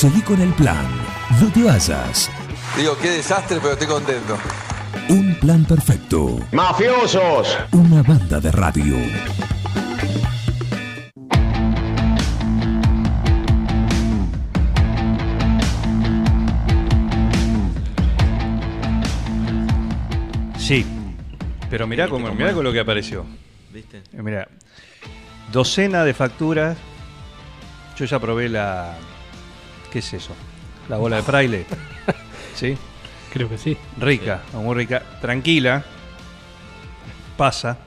Seguí con el plan. No te vayas. Digo, qué desastre, pero estoy contento. Un plan perfecto. ¡Mafiosos! Una banda de radio. Sí. Pero mirá, cómo, mirá con lo que apareció. ¿Viste? Eh, Mirá, docena de facturas. Yo ya probé la. ¿Qué es eso? La bola de fraile. ¿Sí? Creo que sí. Rica, muy rica. Tranquila. Pasa.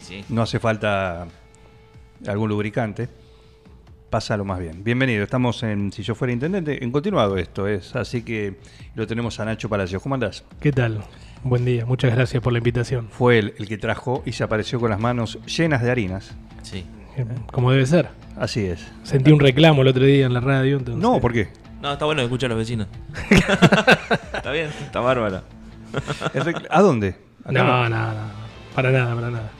Sí. No hace falta algún lubricante. Pasa lo más bien. Bienvenido. Estamos en Si yo fuera intendente. En continuado esto es. Así que lo tenemos a Nacho Palacio. ¿Cómo andás? ¿Qué tal? Buen día, muchas gracias por la invitación. Fue él el que trajo y se apareció con las manos llenas de harinas. Sí. Como debe ser. Así es. Sentí un reclamo el otro día en la radio. Entonces, No, ¿por qué? No, está bueno que escuchen los vecinos. está bien, está recl- ¿A dónde? No, no, no, no. Para nada, para nada.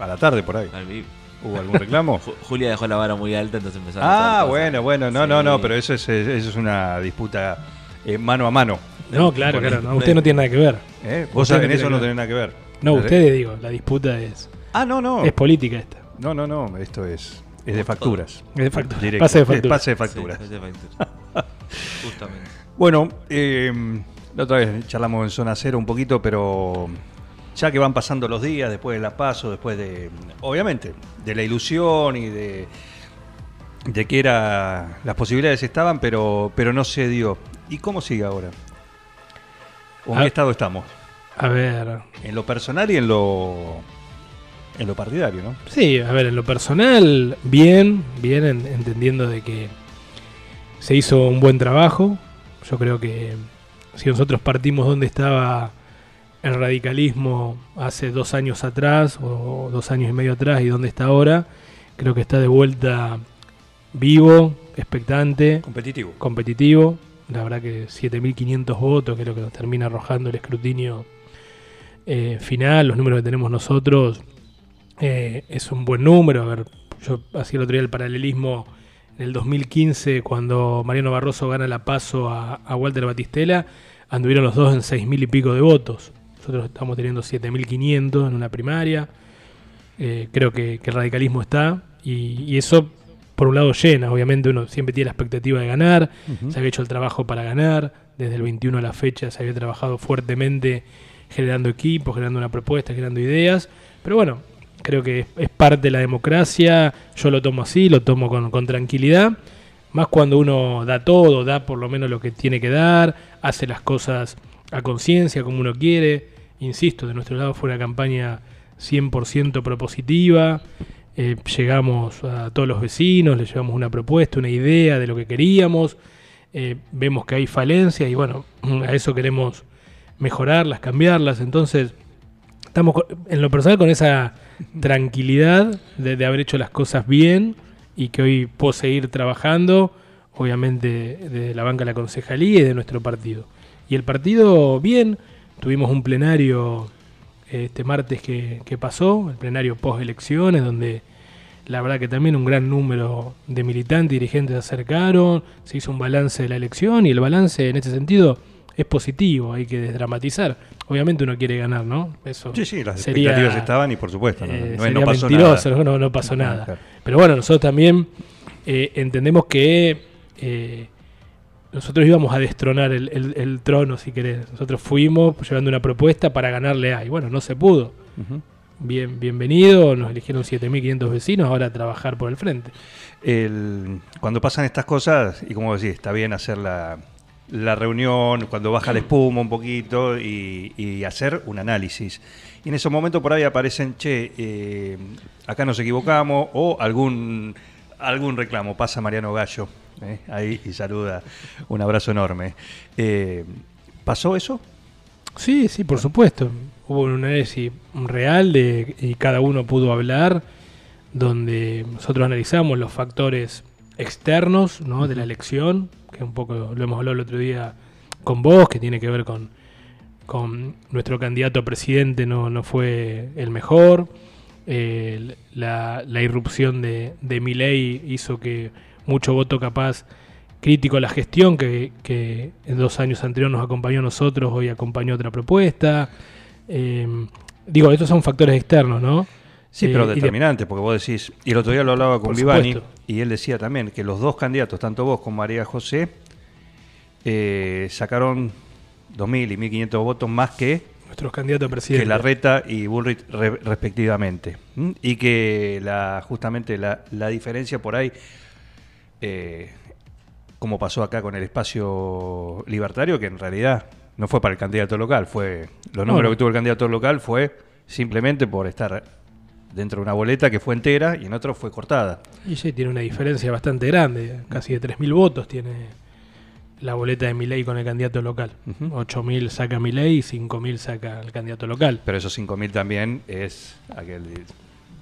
A la tarde por ahí. Al vivo. ¿Hubo algún reclamo? Ju- Julia dejó la vara muy alta, entonces empezaron a ah, bueno, bueno. No, no, Sí. no, pero eso es, eso es una disputa eh, mano a mano. No, claro, claro. no, usted no tiene nada que ver. ¿eh? Vos Usted en no eso tiene no tenés nada que ver. No, ustedes digo, la disputa es, Ah, no, no. es política esta. No, no, no. Esto es, es de facturas. Es de factura. Directo. Pase de Es factura. Pase de Sí, facturas. es de facturas. Justamente. Bueno, eh, la otra vez charlamos en zona cero un poquito, pero ya que van pasando los días, después de la paso, después de, obviamente, de la ilusión y de, de que era, las posibilidades estaban, pero, pero no se dio. ¿Y cómo sigue ahora? ¿O en Ah. qué estado estamos? A ver. En lo personal y en lo, en lo partidario, ¿no? Sí, a ver, en lo personal, bien, bien, en- entendiendo de que se hizo un buen trabajo. Yo creo que si nosotros partimos donde estaba el radicalismo hace dos años atrás, o dos años y medio atrás, y donde está ahora, creo que está de vuelta vivo, expectante, Competitivo. competitivo. La verdad que 7.500 votos, que es lo que nos termina arrojando el escrutinio eh, final, los números que tenemos nosotros, eh, es un buen número. A ver, yo hacía el otro día el paralelismo en el 2015, cuando Mariano Barroso gana la paso a, a Walter Batistela, anduvieron los dos en 6.000 y pico de votos. Nosotros estamos teniendo 7.500 en una primaria. Eh, creo que, que el radicalismo está y, y eso por un lado llena, obviamente uno siempre tiene la expectativa de ganar, se había hecho el trabajo para ganar, desde el 21 a la fecha se había trabajado fuertemente generando equipos, generando una propuesta, generando ideas, pero bueno, creo que es, parte de la democracia, yo lo tomo así, lo tomo con, tranquilidad, más cuando uno da todo, da por lo menos lo que tiene que dar, hace las cosas a conciencia, como uno quiere, insisto, de nuestro lado fue una campaña 100% propositiva, eh, llegamos a todos los vecinos, les llevamos una propuesta, una idea de lo que queríamos, eh, vemos que hay falencias y bueno, a eso queremos mejorarlas, cambiarlas, entonces estamos en lo personal con esa tranquilidad de, haber hecho las cosas bien y que hoy puedo seguir trabajando, obviamente de la banca de la concejalía y de nuestro partido. Y el partido bien, tuvimos un plenario este martes que, que pasó, el plenario post elecciones, donde la verdad que también un gran número de militantes y dirigentes se acercaron, se hizo un balance de la elección y el balance en este sentido es positivo, hay que desdramatizar. Obviamente uno quiere ganar, ¿no? Eso Sí, sí, las sería, expectativas estaban y por supuesto, no, eh, no- no sería pasó mentiroso, nada. No, no pasó nada. claro. Pero bueno, nosotros también eh, entendemos que eh, nosotros íbamos a destronar el, el- el trono, si querés. Nosotros fuimos llevando una propuesta para ganarle a. Y bueno, no se pudo. Bien, bienvenido, nos eligieron 7.500 vecinos, ahora a trabajar por el frente. El- cuando pasan estas cosas, y como decís, está bien hacer la, la reunión, cuando baja la espuma un poquito y, hacer un análisis. Y en esos momentos por ahí aparecen, che, eh, acá nos equivocamos, o algún, algún reclamo. Pasa Mariano Gallo, eh, ahí y saluda. Un abrazo enorme. Eh, ¿Pasó eso? Sí, sí, por supuesto. Hubo un análisis real de, y cada uno pudo hablar, donde nosotros analizamos los factores externos ¿no? de la elección, que un poco lo hemos hablado el otro día con vos, que tiene que ver con, con nuestro candidato a presidente no, no fue el mejor. Eh, la, la irrupción de, de Milei hizo que mucho voto capaz crítico a la gestión que, que en dos años anteriores nos acompañó a nosotros, hoy acompañó otra propuesta. Eh, digo, estos son factores externos, ¿no? Sí, Eh, pero de- determinante, porque vos decís, y el otro día lo hablaba con Vivani, y él decía también que los dos candidatos, tanto vos como María José, eh, sacaron 2.000 y 1.500 votos más que, nuestros candidatos a presidente. que Larreta y Bullrich re- respectivamente. Y que la, justamente la, la diferencia por ahí, eh, como pasó acá con el espacio libertario, que en realidad no fue para el candidato local, fue los números que tuvo el candidato local fue simplemente por estar dentro de una boleta que fue entera y en otro fue cortada. Y sí, tiene una diferencia bastante grande, casi de 3.000 votos tiene la boleta de Milei con el candidato local. Ujú. 8.000 saca Milei y 5.000 saca el candidato local. Pero esos 5.000 también es aquel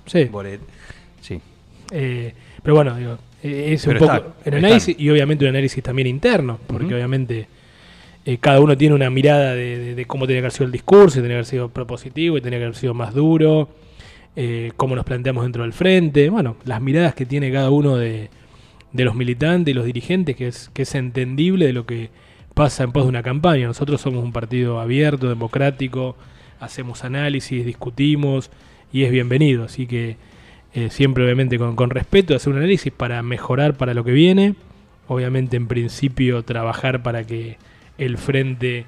Sí, bolet. Sí. eh, pero bueno, digo, eh, es un poco el análisis y obviamente un análisis también interno, porque obviamente eh, cada uno tiene una mirada de, de- de cómo tenía que haber sido el discurso, y tenía que haber sido propositivo y tenía que haber sido más duro, eh, cómo nos planteamos dentro del frente, bueno, las miradas que tiene cada uno de, los militantes y los dirigentes, que es, que es entendible de lo que pasa en pos de una campaña. Nosotros somos un partido abierto, democrático, hacemos análisis, discutimos y es bienvenido. Así que eh, siempre obviamente con, con respeto hacer un análisis para mejorar para lo que viene. Obviamente en principio trabajar para que el frente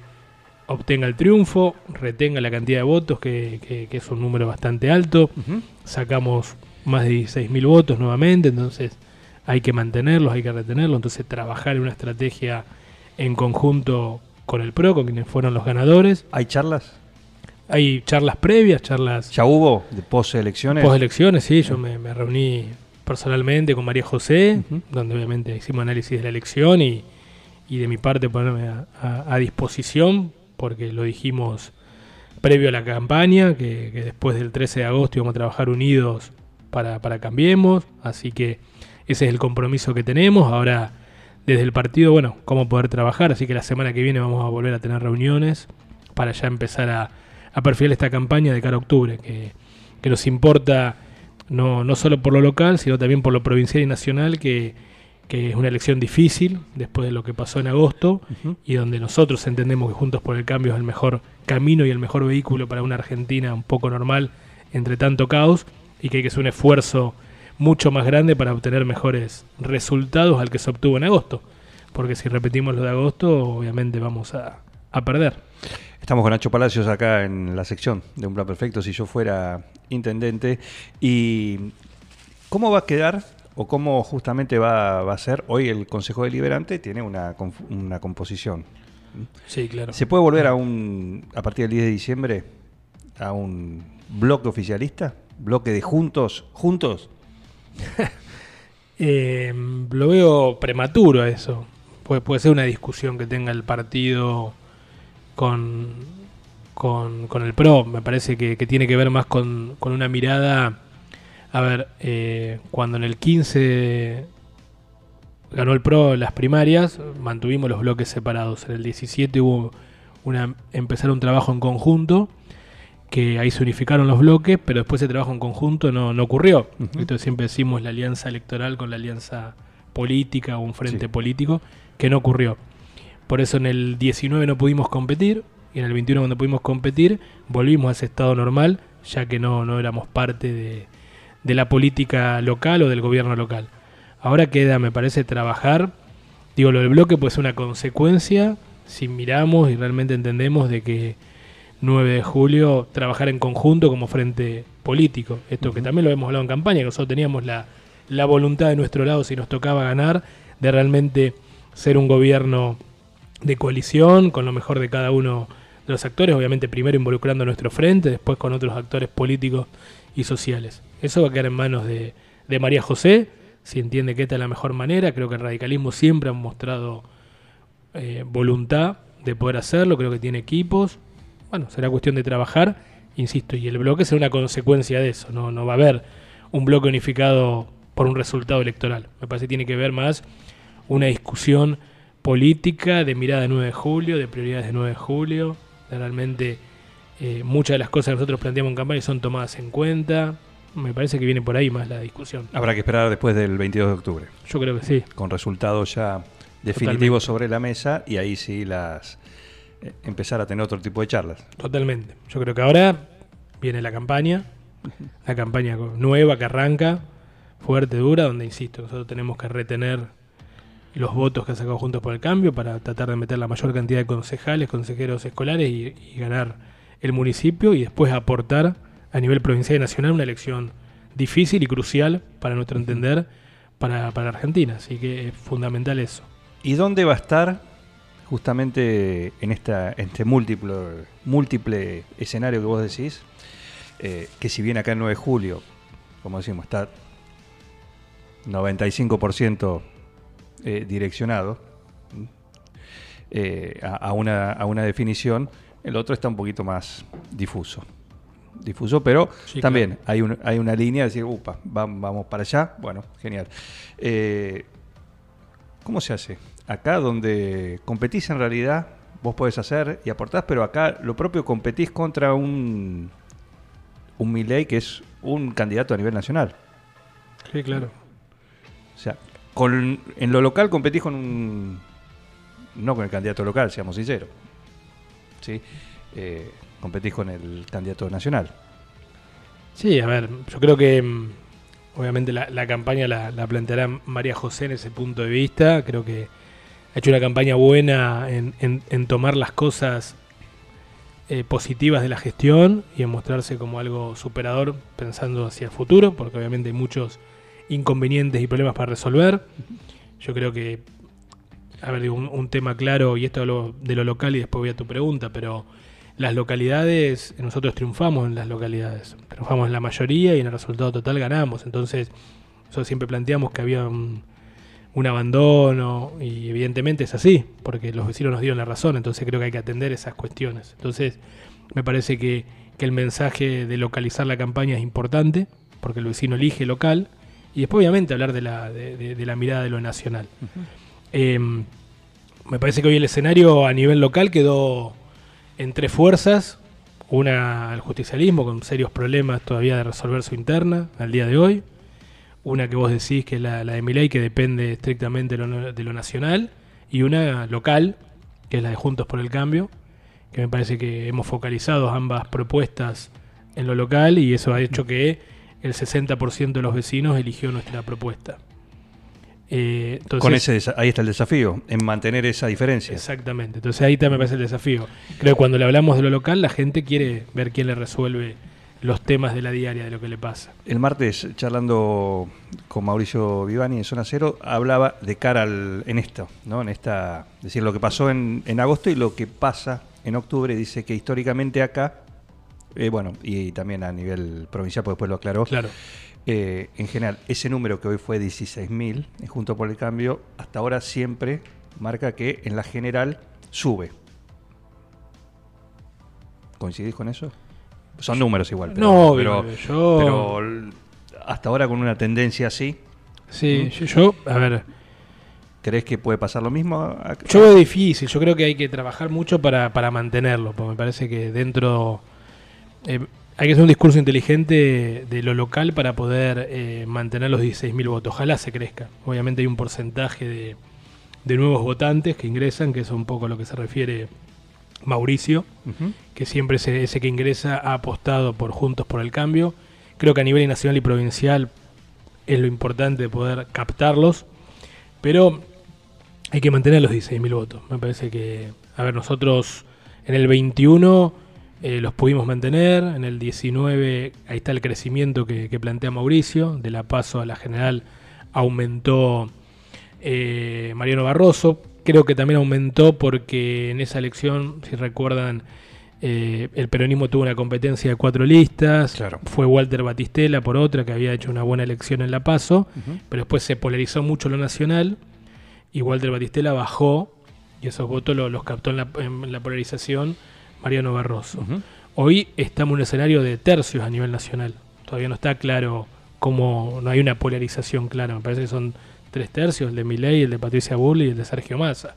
obtenga el triunfo, retenga la cantidad de votos, que, que- que es un número bastante alto. Sacamos más de 16.000 votos nuevamente, entonces hay que mantenerlos, hay que retenerlos, entonces trabajar en una estrategia en conjunto con el PRO, con quienes fueron los ganadores. ¿Hay charlas? Hay charlas previas, charlas ¿Ya hubo de post-elecciones? post elecciones, sí, yo me, me reuní personalmente con María José, donde obviamente hicimos análisis de la elección y, y de mi parte ponerme a, a- a disposición, porque lo dijimos previo a la campaña, que, después del 13 de agosto íbamos a trabajar unidos para, para Cambiemos, así que ese es el compromiso que tenemos. Ahora, desde el partido, bueno, cómo poder trabajar, así que la semana que viene vamos a volver a tener reuniones para ya empezar a, a perfilar esta campaña de cara a octubre, que, que nos importa no, no solo por lo local, sino también por lo provincial y nacional, que, que es una elección difícil después de lo que pasó en agosto y donde nosotros entendemos que Juntos por el Cambio es el mejor camino y el mejor vehículo para una Argentina un poco normal entre tanto caos y que hay que hacer un esfuerzo mucho más grande para obtener mejores resultados al que se obtuvo en agosto. Porque si repetimos lo de agosto, obviamente vamos a, a perder. Estamos con Nacho Palacios acá en la sección de Un Plan Perfecto, si yo fuera intendente. ¿Y cómo va a quedar o cómo justamente va, va a ser hoy el Consejo Deliberante? Tiene una, una composición. Sí, claro. ¿Se puede volver a un, a partir del 10 de diciembre, a un bloque oficialista? ¿Bloque de juntos? ¿Juntos? Eh, lo veo prematuro a eso. Puede, puede ser una discusión que tenga el partido con, con, con el PRO. Me parece que, que tiene que ver más con, con una mirada. A ver, eh, cuando en el 15 ganó el PRO las primarias, mantuvimos los bloques separados. En el 17 hubo una, empezar un trabajo en conjunto que ahí se unificaron los bloques, pero después ese trabajo en conjunto no, no ocurrió. Entonces siempre decimos la alianza electoral con la alianza política o un frente Sí. político, que no ocurrió. Por eso en el 19 no pudimos competir, y en el 21 cuando pudimos competir, volvimos a ese estado normal, ya que no, no éramos parte de, de la política local o del gobierno local. Ahora queda, me parece, trabajar. Digo, lo del bloque puede ser una consecuencia si miramos y realmente entendemos de que 9 de julio trabajar en conjunto como frente político. Esto que también lo hemos hablado en campaña, que nosotros teníamos la, la voluntad de nuestro lado, si nos tocaba ganar, de realmente ser un gobierno de coalición con lo mejor de cada uno de los actores, obviamente primero involucrando a nuestro frente, después con otros actores políticos y sociales. Eso va a quedar en manos de, de María José, si entiende que esta es la mejor manera. Creo que el radicalismo siempre ha mostrado eh, voluntad de poder hacerlo, creo que tiene equipos. Bueno, será cuestión de trabajar, insisto, y el bloque será una consecuencia de eso. No, no va a haber un bloque unificado por un resultado electoral. Me parece que tiene que ver más una discusión política de mirada de 9 de julio, de prioridades de 9 de julio. Realmente eh, muchas de las cosas que nosotros planteamos en campaña son tomadas en cuenta. Me parece que viene por ahí más la discusión. Habrá que esperar después del 22 de octubre, Yo creo que sí. con resultados ya definitivos sobre la mesa y ahí sí las eh, empezar a tener otro tipo de charlas. Totalmente. Yo creo que ahora viene la campaña, la campaña nueva que arranca, fuerte, dura, donde, insisto, nosotros tenemos que retener los votos que ha sacado Juntos por el Cambio para tratar de meter la mayor cantidad de concejales, consejeros escolares y, y ganar el municipio y después aportar a nivel provincial y nacional una elección difícil y crucial para nuestro entender para, para Argentina. Así que es fundamental eso. ¿Y dónde va a estar justamente en esta, este múltiple, múltiple escenario que vos decís? Eh, que si bien acá el 9 de julio, como decimos, está 95% eh, direccionado eh, a, a una, a una definición, el otro está un poquito más difuso. Difuso, pero Sí, también hay, un- hay una línea de decir, upa, va- vamos para allá. Bueno, genial. Eh, ¿Cómo se hace? Acá donde competís en realidad, vos podés hacer y aportás, pero acá lo propio competís contra un, un Milei que es un candidato a nivel nacional. Sí, claro. O sea, con, en lo local competís con un... No con el candidato local, seamos sinceros. ¿Sí? Eh, competís con el candidato nacional. Sí, a ver, yo creo que mm, obviamente la, campaña la, la planteará María José en ese punto de vista. Creo que ha hecho una campaña buena en, en- en tomar las cosas eh, positivas de la gestión y en mostrarse como algo superador pensando hacia el futuro, porque obviamente hay muchos inconvenientes y problemas para resolver. Yo creo que, a ver, un, un tema claro, y esto hablo de lo local y después voy a tu pregunta, pero las localidades, nosotros triunfamos en las localidades, triunfamos en la mayoría y en el resultado total ganamos. Entonces, nosotros siempre planteamos que había un, abandono y evidentemente es así, porque los vecinos nos dieron la razón, entonces creo que hay que atender esas cuestiones. Entonces, me parece que, que el mensaje de localizar la campaña es importante, porque el vecino elige local, y después obviamente hablar de la, de, de- de la mirada de lo nacional. Eh, me parece que hoy el escenario a nivel local quedó en tres fuerzas. Una, el justicialismo, con serios problemas todavía de resolver su interna al día de hoy. Una que vos decís que es la, de Milei, que depende estrictamente de lo, de lo nacional. Y una local, que es la de Juntos por el Cambio, que me parece que hemos focalizado ambas propuestas en lo local y eso ha hecho que el 60% de los vecinos eligió nuestra propuesta. Eh, entonces, Con ese, ahí está el desafío, en mantener esa diferencia. Exactamente. Entonces ahí también me parece el desafío. Creo que cuando le hablamos de lo local, la gente quiere ver quién le resuelve los temas de la diaria, de lo que le pasa. El martes, charlando con Mauricio Vivani en Zona Cero, hablaba de cara al, en esto, ¿no? En esta, es decir, lo que pasó en, en agosto y lo que pasa en octubre. Dice que históricamente acá, eh, bueno, y también a nivel provincial, porque después lo aclaró, Claro. Eh, en general, ese número que hoy fue 16.000, en junto por el cambio, hasta ahora siempre marca que en la general sube. ¿Coincidís con eso? Son números igual. Pero, No, pero, yo- pero hasta ahora con una tendencia así, Sí, yo, yo, a ver, ¿crees que puede pasar lo mismo? yo veo difícil. Yo creo que hay que trabajar mucho para, para mantenerlo, porque me parece que dentro eh, hay que hacer un discurso inteligente de lo local para poder eh, mantener los 16.000 votos. Ojalá se crezca. Obviamente hay un porcentaje de, de nuevos votantes que ingresan, que es un poco a lo que se refiere Mauricio. Que siempre ese, ese que ingresa ha apostado por Juntos por el Cambio. Creo que a nivel nacional y provincial es lo importante de poder captarlos, pero hay que mantener los 16.000 votos. Me parece que, a ver, nosotros en el 21 eh, los pudimos mantener, en el 19 ahí está el crecimiento que, que plantea Mauricio, de la paso a la general aumentó eh, Mariano Barroso. Creo que también aumentó porque en esa elección, si recuerdan, eh, el peronismo tuvo una competencia de cuatro listas. Claro. Fue Walter Batistela por otra, que había hecho una buena elección en La Paso. Pero después se polarizó mucho lo nacional. Y Walter Batistela bajó. Y esos votos lo- los captó en la, en la polarización Mariano Barroso. Hoy estamos en un escenario de tercios a nivel nacional. Todavía no está claro cómo, no hay una polarización clara. Me parece que son tres tercios, el de Milei, el de Patricia Bull y el de Sergio Massa.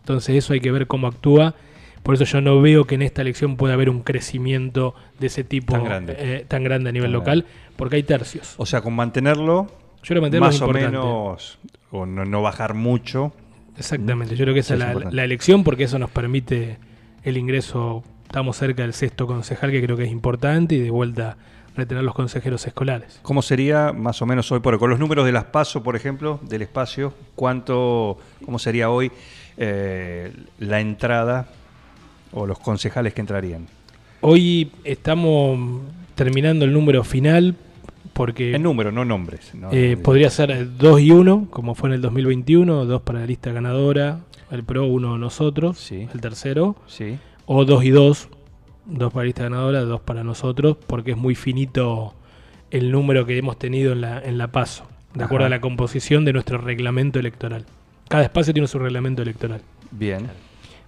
Entonces eso hay que ver cómo actúa. Por eso yo no veo que en esta elección pueda haber un crecimiento de ese tipo Tan grande. eh, tan grande a nivel Tan local, porque hay tercios. O sea, con mantenerlo, Yo más o menos, o no, no bajar mucho, Exactamente, yo creo que esa es la elección porque eso nos permite el ingreso, estamos cerca del sexto concejal que creo que es importante y de vuelta retener los consejeros escolares. ¿Cómo sería más o menos hoy por hoy? Con los números de las PASO, por ejemplo, del espacio, ¿cuánto, cómo sería hoy eh, la entrada o los concejales que entrarían? Hoy estamos terminando el número final porque En número, no nombres. no- eh, podría ser 2 y 1, como fue en el 2021, 2 para la lista ganadora, el PRO, uno nosotros, Sí. el tercero, Sí. o 2 y 2, 2 para la lista ganadora, 2 para nosotros, porque es muy finito el número que hemos tenido en la, en la PASO, de acuerdo a la composición de nuestro reglamento electoral. Cada espacio tiene su reglamento electoral. Bien.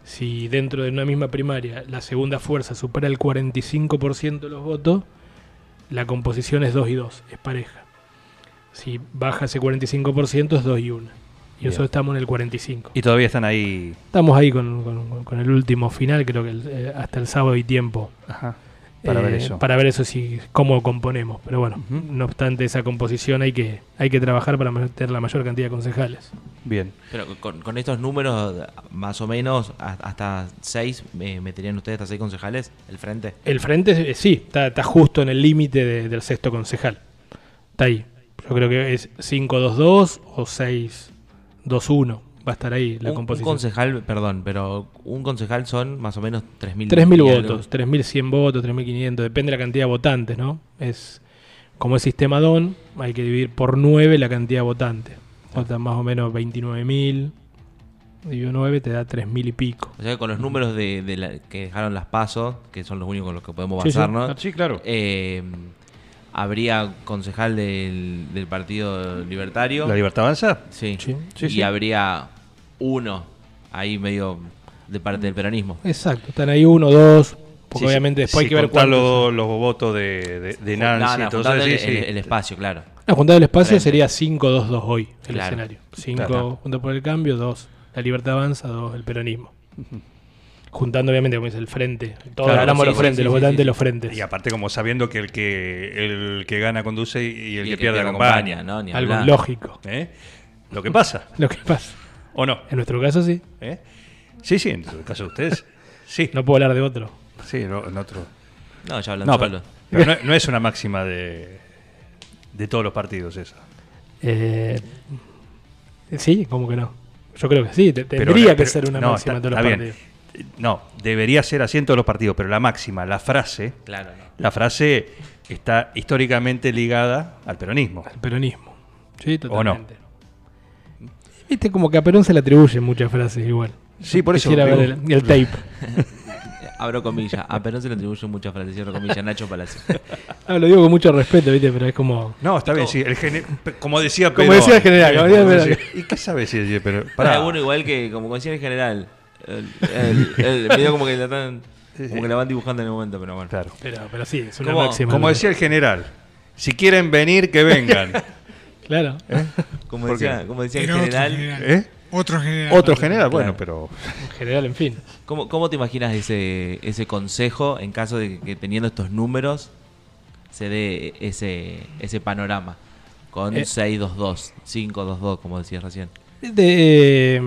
Si dentro de una misma primaria la segunda fuerza supera el 45% de los votos, la composición es 2 y 2, es pareja. Si baja ese 45% es 2 y 1. Y Bien. nosotros estamos en el 45. Y todavía están ahí. Estamos ahí con, con- con el último final, creo que el- eh, hasta el sábado hay tiempo. Ajá. Para ver eh, eso. Para ver eso, si, cómo componemos. Pero bueno, no obstante esa composición hay que, hay que trabajar para meter la mayor cantidad de concejales. Bien. Pero con, con estos números, más o menos, hasta seis, eh, ¿meterían ustedes hasta seis concejales? ¿El frente? El frente, eh, sí, está, está justo en el límite de- del sexto concejal. Está ahí. Yo creo que es 5-2-2 o 6-2-1. Va a estar ahí la un, un composición. concejal, perdón, pero un concejal son más o menos 3.000 3.000 y algo. votos, 3.100 votos, 3.500, depende de la cantidad de votantes, ¿no? Es como es sistema DON, hay que dividir por 9 la cantidad de votantes. Votan más o menos 29.000, dividido 9 te da 3.000 y pico. O sea que con los números de, de la- que dejaron las pasos, que son los únicos con los que podemos Sí, sí. basarnos, Ah, Sí, claro. eh, habría concejal del, del Partido Libertario. ¿La libertad avanza? Sí. Sí. Sí, y sí. habría uno ahí medio de parte del peronismo. Exacto, están ahí uno, dos, porque Sí, obviamente sí, después hay que ver cuántos. los, los votos de, de, de Nancy. No, no, entonces, el, sí. el- el espacio, claro. La juntada del espacio Frente. sería 5-2-2 hoy, el Claro. escenario. 5 Claro. juntos por el cambio, 2 la libertad avanza, 2 el peronismo. Juntando obviamente como dice el frente. Todos Claro, hablamos sí, los sí, frentes, sí, los sí, votantes sí. los frentes. Y aparte como sabiendo que el que el que gana conduce y el, Y que, pierde acompaña. ¿no? Ni Algo hablar. lógico. ¿Eh? Lo que pasa, Lo que pasa. ¿o no? En nuestro caso sí. ¿Eh? Sí, sí, en el caso de ustedes. Sí, No puedo hablar de otro. sí, no, en otro. No, ya hablan No, pero, pero no, no es una máxima de, de todos los partidos eso. Eh, sí, como que no. Yo creo que sí. Pero- tendría que pero- ser una no, máxima está- de todos los bien. No, debería ser así en todos los partidos, pero la máxima, la frase, Claro, no. la frase está históricamente ligada al peronismo. El peronismo. Sí, ¿O no? totalmente. Viste como que a Perón se le atribuyen muchas frases igual. Sí, por eso. Quisiera ver el, el tape. Abro comillas. A Perón se le atribuyen muchas frases. Cierro comillas. Nacho Palacio. Ah, lo digo con mucho respeto, ¿viste? Pero es como. No, está bien, sí. El gene- como decía Como Perón. decía el general, como decía Como ¿Y qué sabe si decía Perón? Para alguno igual que, como decía en general, el, el, el- medio como que la están, como que la van dibujando en el momento, pero bueno. Claro. Pero, pero sí, es una ¿Cómo- máxima. Como decía el general, si quieren venir, que vengan. Claro. Como ¿Por decía, como decía el Era otro general, general. ¿Eh? Otro general. Otro general, bueno, Claro. pero En general, en fin. ¿cómo, cómo te imaginas ese, ese consejo en caso de que teniendo estos números se dé ese, ese panorama? Con Eh. 6-2-2, 5-2-2, como decías recién. De, eh,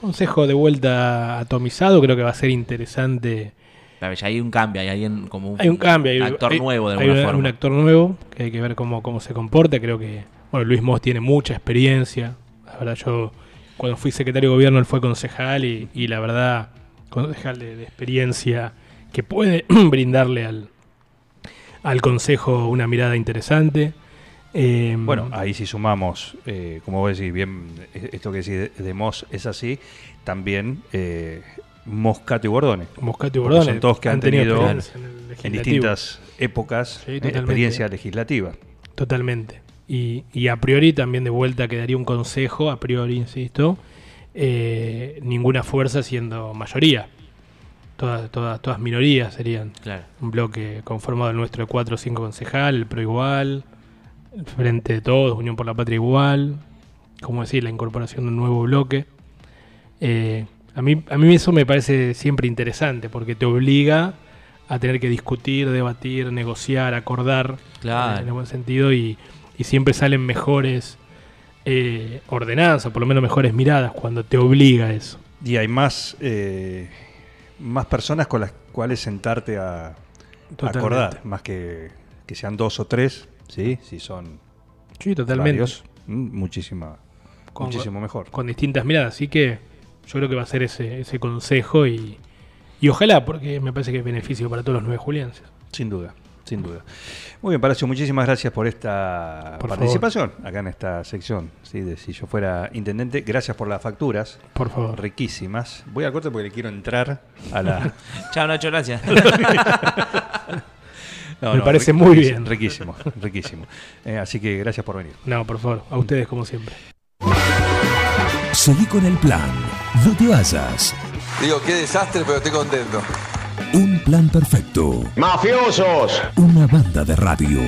consejo de vuelta atomizado, creo que va a ser interesante. Claro, ya hay un cambio, hay alguien como un, Hay un cambio, hay actor hay- nuevo de hay alguna un, forma. un actor nuevo que hay que ver cómo, cómo se comporta. Creo que bueno, Luis Moss tiene mucha experiencia. La verdad, yo cuando fui secretario de gobierno él fue concejal y, y la verdad, concejal de, de experiencia que puede brindarle al, al consejo una mirada interesante. Eh, bueno, ahí si sumamos, eh, como vos decís, bien, eh, esto que decís de, de Moss es así, también eh, Moscato y Bordone. Moscato y son todos que han tenido en, el distintas épocas, Sí, eh, totalmente. experiencia legislativa. Totalmente. Y, y a priori también de vuelta quedaría un consejo, a priori, insisto, eh, ninguna fuerza siendo mayoría. Todas, todas, todas minorías serían. Claro. Un bloque conformado del nuestro de 4 o 5 concejal, el PRO igual, el Frente de Todos, Unión por la Patria igual, como decir, la incorporación de un nuevo bloque. Eh, a, mí, a mí eso me parece siempre interesante porque te obliga a tener que discutir, debatir, negociar, acordar, Claro. en el buen sentido, y, y siempre salen mejores eh, ordenanza, por lo menos mejores miradas, cuando te obliga a eso. Y hay más, eh, más personas con las cuales sentarte a, a acordar, más que, que sean dos o tres, ¿sí? Si son Sí, totalmente. varios, mm, muchísima, Con- muchísimo mejor. Con distintas miradas. Así que yo creo que va a ser ese, ese consejo y, y ojalá, porque me parece que es beneficio para todos los nueve julienses. Sin duda, sin duda. Muy bien, Palacio, muchísimas gracias por esta Por participación acá en esta sección, ¿sí? de si yo fuera intendente. Gracias por las facturas, Por favor. riquísimas. Voy al corte porque le quiero entrar a la... Chao, Nacho, gracias. No, Me no, parece muy bien. Riquísimo, riquísimo. Eh, así que gracias por venir. No, por favor. A ustedes como siempre. Seguí con el plan. No te vayas. Digo, qué desastre, pero estoy contento. Un plan perfecto. ¡Mafiosos! Una banda de radio.